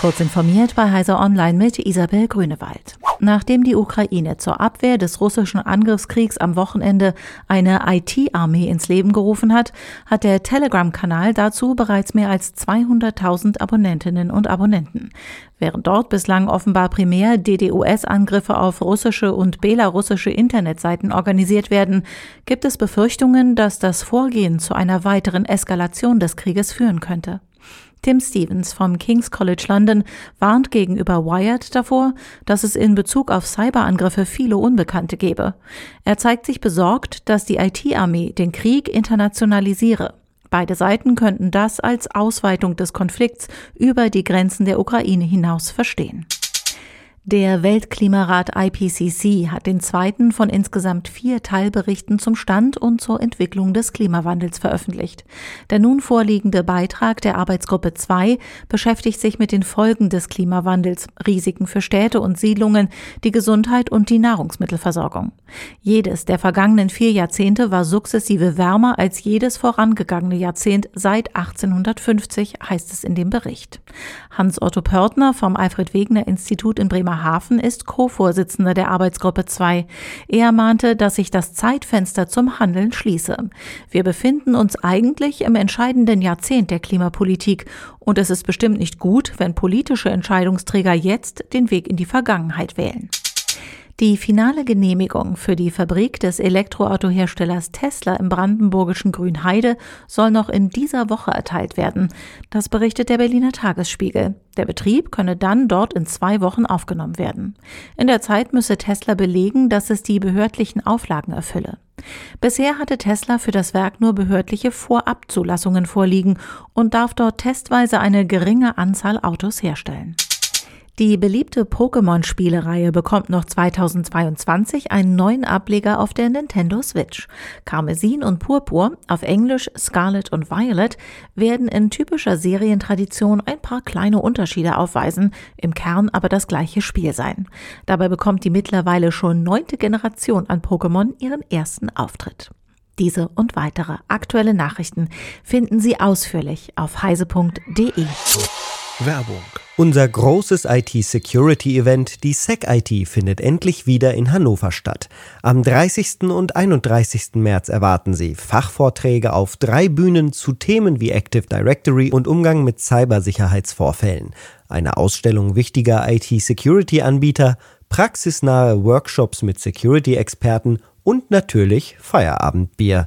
Kurz informiert bei Heiser Online mit Isabel Grünewald. Nachdem die Ukraine zur Abwehr des russischen Angriffskriegs am Wochenende eine IT-Armee ins Leben gerufen hat, hat der Telegram-Kanal dazu bereits mehr als 200.000 Abonnentinnen und Abonnenten. Während dort bislang offenbar primär DDoS-Angriffe auf russische und belarussische Internetseiten organisiert werden, gibt es Befürchtungen, dass das Vorgehen zu einer weiteren Eskalation des Krieges führen könnte. Tim Stevens vom King's College London warnt gegenüber Wired davor, dass es in Bezug auf Cyberangriffe viele Unbekannte gebe. Er zeigt sich besorgt, dass die IT-Armee den Krieg internationalisiere. Beide Seiten könnten das als Ausweitung des Konflikts über die Grenzen der Ukraine hinaus verstehen. Der Weltklimarat IPCC hat den zweiten von insgesamt vier Teilberichten zum Stand und zur Entwicklung des Klimawandels veröffentlicht. Der nun vorliegende Beitrag der Arbeitsgruppe 2 beschäftigt sich mit den Folgen des Klimawandels, Risiken für Städte und Siedlungen, die Gesundheit und die Nahrungsmittelversorgung. Jedes der vergangenen vier Jahrzehnte war sukzessive wärmer als jedes vorangegangene Jahrzehnt seit 1850, heißt es in dem Bericht. Hans-Otto Pörtner vom Alfred Wegener Institut in Bremerhaven Bremerhaven ist Co-Vorsitzender der Arbeitsgruppe 2. Er mahnte, dass sich das Zeitfenster zum Handeln schließe. Wir befinden uns eigentlich im entscheidenden Jahrzehnt der Klimapolitik und es ist bestimmt nicht gut, wenn politische Entscheidungsträger jetzt den Weg in die Vergangenheit wählen. Die finale Genehmigung für die Fabrik des Elektroautoherstellers Tesla im brandenburgischen Grünheide soll noch in dieser Woche erteilt werden. Das berichtet der Berliner Tagesspiegel. Der Betrieb könne dann dort in zwei Wochen aufgenommen werden. In der Zeit müsse Tesla belegen, dass es die behördlichen Auflagen erfülle. Bisher hatte Tesla für das Werk nur behördliche Vorabzulassungen vorliegen und darf dort testweise eine geringe Anzahl Autos herstellen. Die beliebte Pokémon-Spielereihe bekommt noch 2022 einen neuen Ableger auf der Nintendo Switch. Karmesin und Purpur, auf Englisch Scarlet und Violet, werden in typischer Serientradition ein paar kleine Unterschiede aufweisen, im Kern aber das gleiche Spiel sein. Dabei bekommt die mittlerweile schon neunte Generation an Pokémon ihren ersten Auftritt. Diese und weitere aktuelle Nachrichten finden Sie ausführlich auf heise.de. Werbung. Unser großes IT-Security-Event, die SecIT, findet endlich wieder in Hannover statt. Am 30. und 31. März erwarten Sie Fachvorträge auf drei Bühnen zu Themen wie Active Directory und Umgang mit Cybersicherheitsvorfällen, eine Ausstellung wichtiger IT-Security-Anbieter, praxisnahe Workshops mit Security-Experten und natürlich Feierabendbier